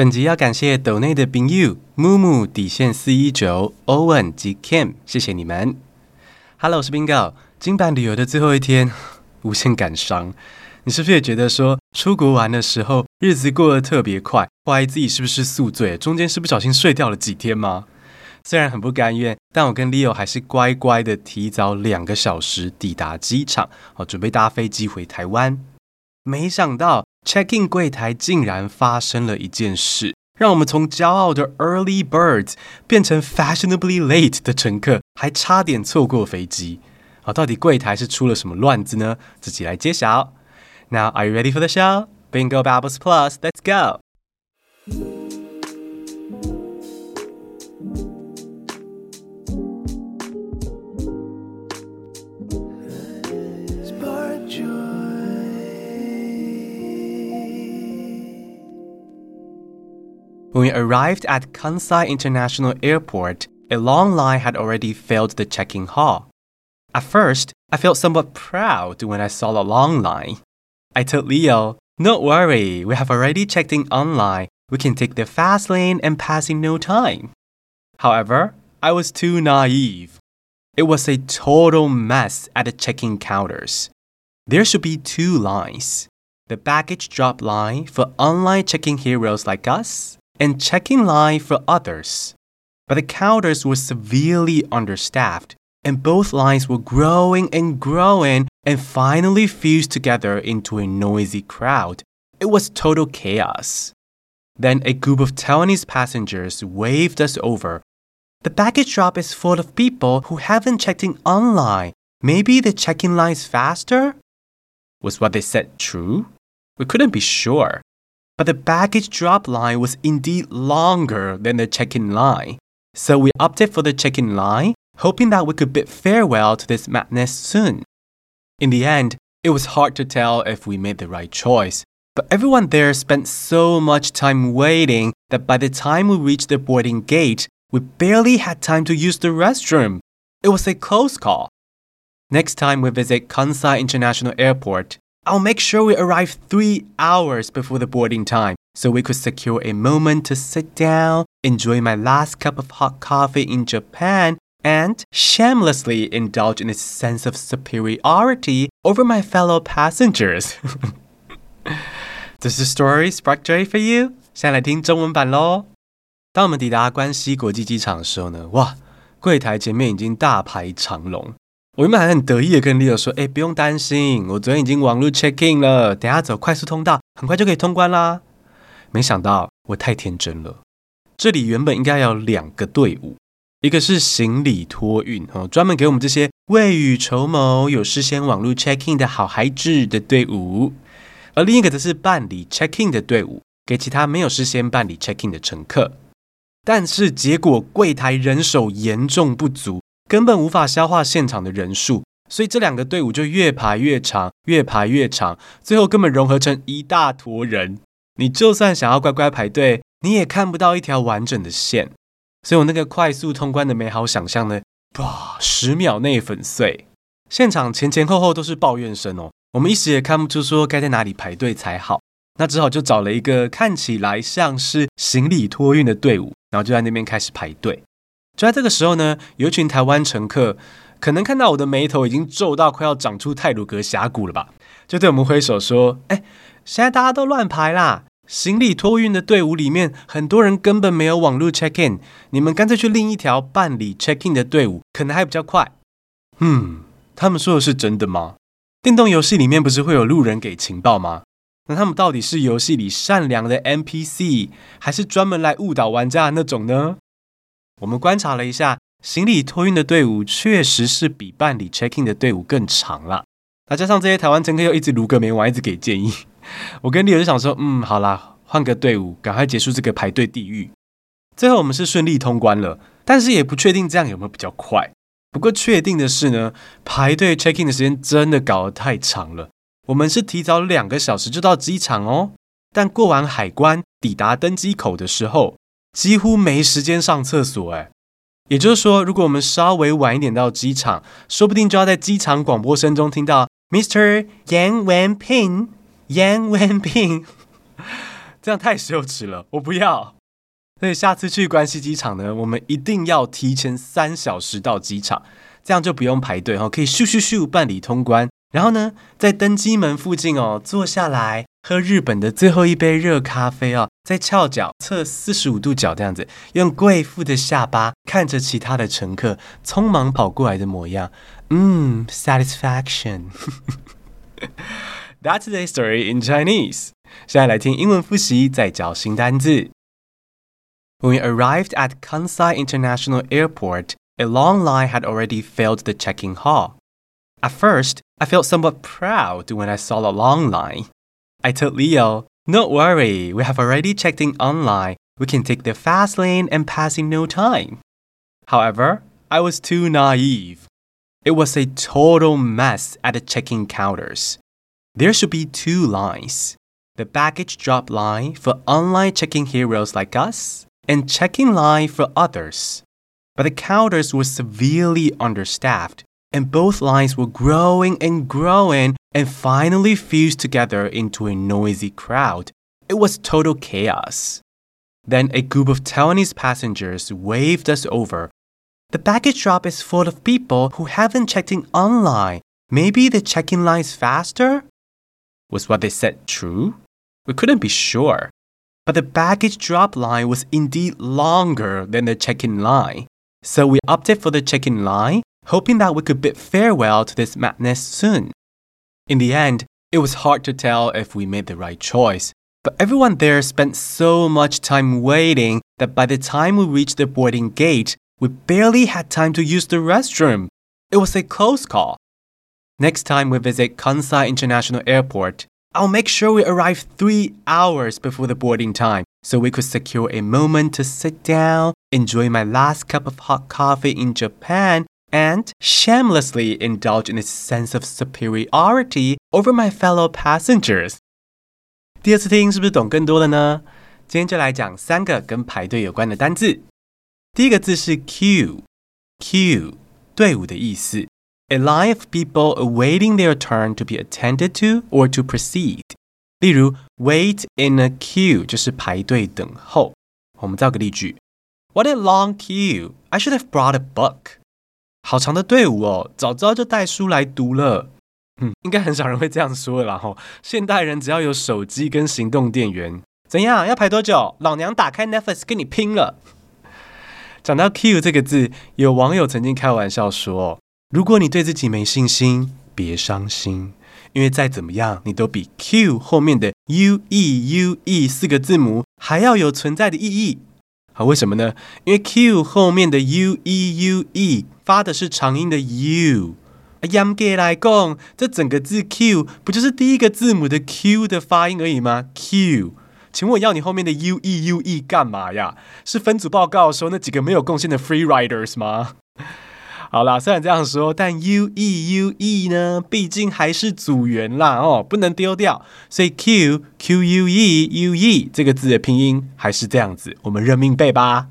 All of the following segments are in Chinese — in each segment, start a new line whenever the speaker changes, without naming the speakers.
本集要感谢斗内的朋友木木底线四一九 Owen 及 Kim，谢谢你们。Hello，我是冰狗。金版。旅游的最后一天，无限感伤。你是不是也觉得说出国玩的时候日子过得特别快，怀疑自己是不是宿醉，中间是不小心睡掉了几天吗？虽然很不甘愿，但我跟 Leo 还是乖乖的提早两个小时抵达机场，好准备搭飞机回台湾。没想到 check-in 柜台竟然发生了一件事，让我们从骄傲的 early birds 变成 fashionably late 的乘客，还差点错过飞机。好，到底柜台是出了什么乱子呢？自己来揭晓。Now, are you ready for the show? Bingo Babbles Plus, let's go! When we arrived at Kansai International Airport, a long line had already filled the check-in hall. At first, I felt somewhat proud when I saw the long line. I told Leo, Don't worry, we have already checked in online. We can take the fast lane and pass in no time. However, I was too naive. It was a total mess at the check-in counters. There should be two lines. The baggage drop line for online check-in heroes like us, and check-in line for others. But the counters were severely understaffed, and both lines were growing and growing and finally fused together into a noisy crowd. It was total chaos. Then a group of Taiwanese passengers waved us over. The baggage drop is full of people who haven't checked in online. Maybe the check-in line is faster? Was what they said true? We couldn't be sure. But the baggage drop line was indeed longer than the check-in line. So we opted for the check-in line, hoping that we could bid farewell to this madness soon. In the end, it was hard to tell if we made the right choice, but everyone there spent so much time waiting that by the time we reached the boarding gate, we barely had time to use the restroom. It was a close call. Next time we visit Kansai International Airport, I'll make sure we arrive three hours before the boarding time so we could secure a moment to sit down, enjoy my last cup of hot coffee in Japan, and shamelessly indulge in a sense of superiority over my fellow passengers. Does the story spark joy for you? 现在来听中文版喽。当我们抵达关西国际机场的时候呢，哇，柜台前面已经大排长龙。 我原本还很得意的跟 Leo 说：“哎，不用担心，我昨天已经网络 check in 了，等下走快速通道，很快就可以通关啦。”没想到我太天真了，这里原本应该有两个队伍。一个是行李托运，哦，专门给我们这些未雨绸缪、有事先网络 check in 的好孩子的队伍；而另一个则是办理 check in 的队伍，给其他没有事先办理 check in 的乘客。但是结果柜台人手严重不足，根本无法消化现场的人数，所以这两个队伍就越排越长，越排越长，最后根本融合成一大坨人。你就算想要乖乖排队，你也看不到一条完整的线。所以我那个快速通关的美好想象呢，哇，十秒内粉碎。现场前前后后都是抱怨声哦，我们一时也看不出说该在哪里排队才好，那只好就找了一个看起来像是行李托运的队伍，然后就在那边开始排队。就在这个时候呢，有一群台湾乘客可能看到我的眉头已经皱到快要长出泰鲁阁峡谷了吧，就对我们挥手说：“哎，现在大家都乱排啦。”行李托运的队伍里面，很多人根本没有网络 check in。你们干脆去另一条办理 check in 的队伍，可能还比较快。嗯，他们说的是真的吗？电动游戏里面不是会有路人给情报吗？那他们到底是游戏里善良的 NPC，还是专门来误导玩家的那种呢？我们观察了一下，行李托运的队伍确实是比办理 check in 的队伍更长了。再加上这些台湾乘客又一直卢个没完，一直给建议。我跟丽友就想说，嗯，好啦，换个队伍，赶快结束这个排队地狱。最后我们是顺利通关了，但是也不确定这样有没有比较快。不过确定的是呢，排队 check in 的时间真的搞得太长了。我们是提早两个小时就到机场哦，但过完海关，抵达登机口的时候，几乎没时间上厕所。哎，也就是说，如果我们稍微晚一点到机场，说不定就要在机场广播声中听到 Mr. Yang Wenping。Yang Wenping，这样太羞耻了，我不要。所以下次去关西机场呢，我们一定要提前三小时到机场，这样就不用排队哦，可以咻咻咻办理通关。然后呢，在登机门附近哦，坐下来喝日本的最后一杯热咖啡哦，再翘脚侧四十五度角这样子，用贵妇的下巴看着其他的乘客匆忙跑过来的模样，嗯，satisfaction。 That's the story in Chinese。现在来听英文复习，再教新单字。When we arrived at Kansai International Airport, a long line had already filled the check-in hall. At first, I felt somewhat proud when I saw the long line. I told Leo, Don't worry, we have already checked in online. We can take the fast lane and pass in no time. However, I was too naive. It was a total mess at the check-in counters. There should be two lines. The baggage drop line for online check-in heroes like us, and check-in line for others. But the counters were severely understaffed and both lines were growing and growing and finally fused together into a noisy crowd. It was total chaos. Then a group of Taiwanese passengers waved us over. The baggage drop is full of people who haven't checked in online. Maybe the check-in line is faster? Was what they said true? We couldn't be sure. But the baggage drop line was indeed longer than the check-in line. So we opted for the check-in line hoping that we could bid farewell to this madness soon. In the end, it was hard to tell if we made the right choice, but everyone there spent so much time waiting that by the time we reached the boarding gate, we barely had time to use the restroom. It was a close call. Next time we visit Kansai International Airport, I'll make sure we arrive three hours before the boarding time so we could secure a moment to sit down, enjoy my last cup of hot coffee in Japan, and shamelessly indulge in a sense of superiority over my fellow passengers. 第二次听是不是懂更多了呢？今天就来讲三个跟排队有关的单字。第一个字是 queue，queue 队伍的意思，a line of people awaiting their turn to be attended to or to proceed。例如，wait in a queue 就是排队等候。我们造个例句：What a long queue! I should have brought a book. 好长的队伍哦，早知道就带书来读了。嗯，应该很少人会这样说了哈。现代人只要有手机跟行动电源，怎样？要排多久？老娘打开 Netflix 跟你拼了。讲到 Q 这个字，有网友曾经开玩笑说：如果你对自己没信心，别伤心，因为再怎么样，你都比 Q 后面的 U E U E 四个字母还要有存在的意义。好，为什么呢？因为 Q 后面的 U E U E 发的是长音的 U。严格来讲，这整个字 Q 不就是第一个字母的 Q 的发音而已吗？Q，请问我要你后面的 U E U E 干嘛呀？是分组报告的时候那几个没有贡献的 Free Riders 吗？好啦，虽然这样说，但 U E U E 呢，毕竟还是组员啦哦，不能丢掉。所以 Q Q U E U E 这个字的拼音还是这样子，我们认命背吧。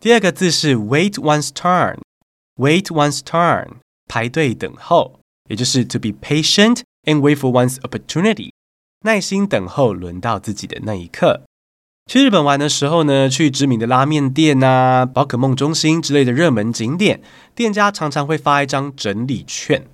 第二个字是 wait one's turn，wait one's turn，排队等候，也就是 to be patient and wait for one's opportunity，耐心等候轮到自己的那一刻。去日本玩的时候呢，去知名的拉面店啊、宝可梦中心之类的热门景点，店家常常会发一张整理券。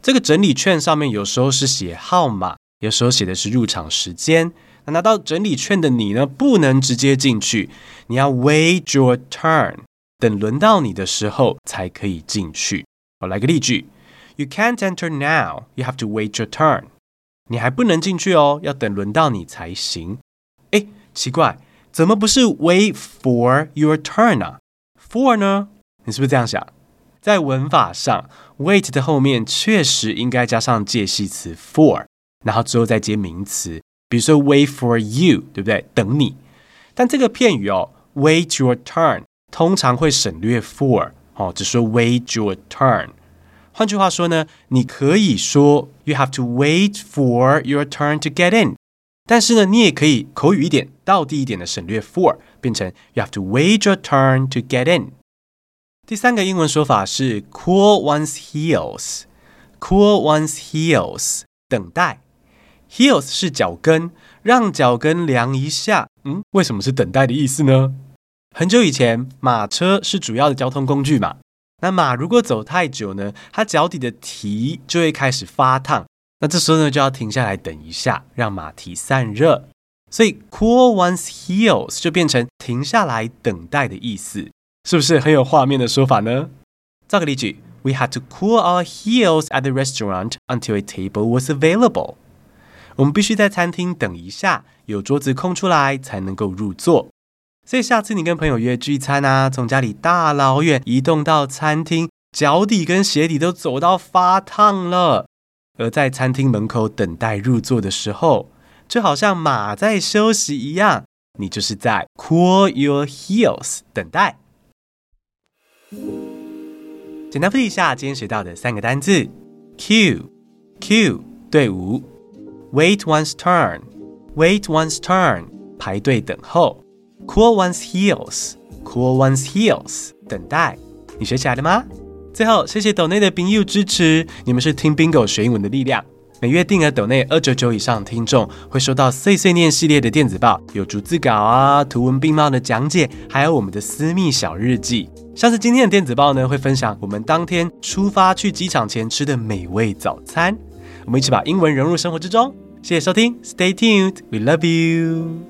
这个整理券上面有时候是写号码，有时候写的是入场时间。拿到整理券的你呢，不能直接进去，你要 wait your turn，等轮到你的时候才可以进去。我来个例句：You can't enter now, you have to wait your turn。你还不能进去哦，要等轮到你才行。诶。奇怪，怎么不是 wait for your turn 啊？for 呢？你是不是这样想？在文法上，wait 的后面确实应该加上介系词 for，然后之后再接名词，比如说 wait for you，对不对？等你。但这个片语哦，wait your turn，通常会省略 for，哦，只说 wait your turn。换句话说呢，你可以说 you have to wait for your turn to get in。 但是呢，你也可以口语一点、道地一点的省略 for，变成 You have to wait your turn to get in。第三个英文说法是 cool one's heels，cool one's heels，等待。Heels 是脚跟，让脚跟凉一下。嗯，为什么是等待的意思呢？很久以前，马车是主要的交通工具嘛。那马如果走太久呢，它脚底的蹄就会开始发烫。那这时候呢，就要停下来等一下，让马蹄散热。所以 cool one's heels 就变成停下来等待的意思，是不是很有画面的说法呢？造个例句：We had to cool our heels at the restaurant until a table was available。我们必须在餐厅等一下，有桌子空出来才能够入座。所以下次你跟朋友约聚餐啊，从家里大老远移动到餐厅，脚底跟鞋底都走到发烫了，而在餐厅门口等待入座的时候，就好像马在休息一样，你就是在 cool your heels 等待。简单复习一下今天学到的三个单字：queue queue 队伍；wait one's turn wait one's turn 排队等候；cool one's heels cool one's heels 等待。你学起来了吗？最后，谢谢斗内的朋友支持，你们是听 Bingo 学英文的力量。每月定额斗内二九九以上听众会收到碎碎念系列的电子报，有逐字稿啊、图文并茂的讲解，还有我们的私密小日记。像是今天的电子报呢，会分享我们当天出发去机场前吃的美味早餐。我们一起把英文融入生活之中。谢谢收听，Stay tuned，We love you。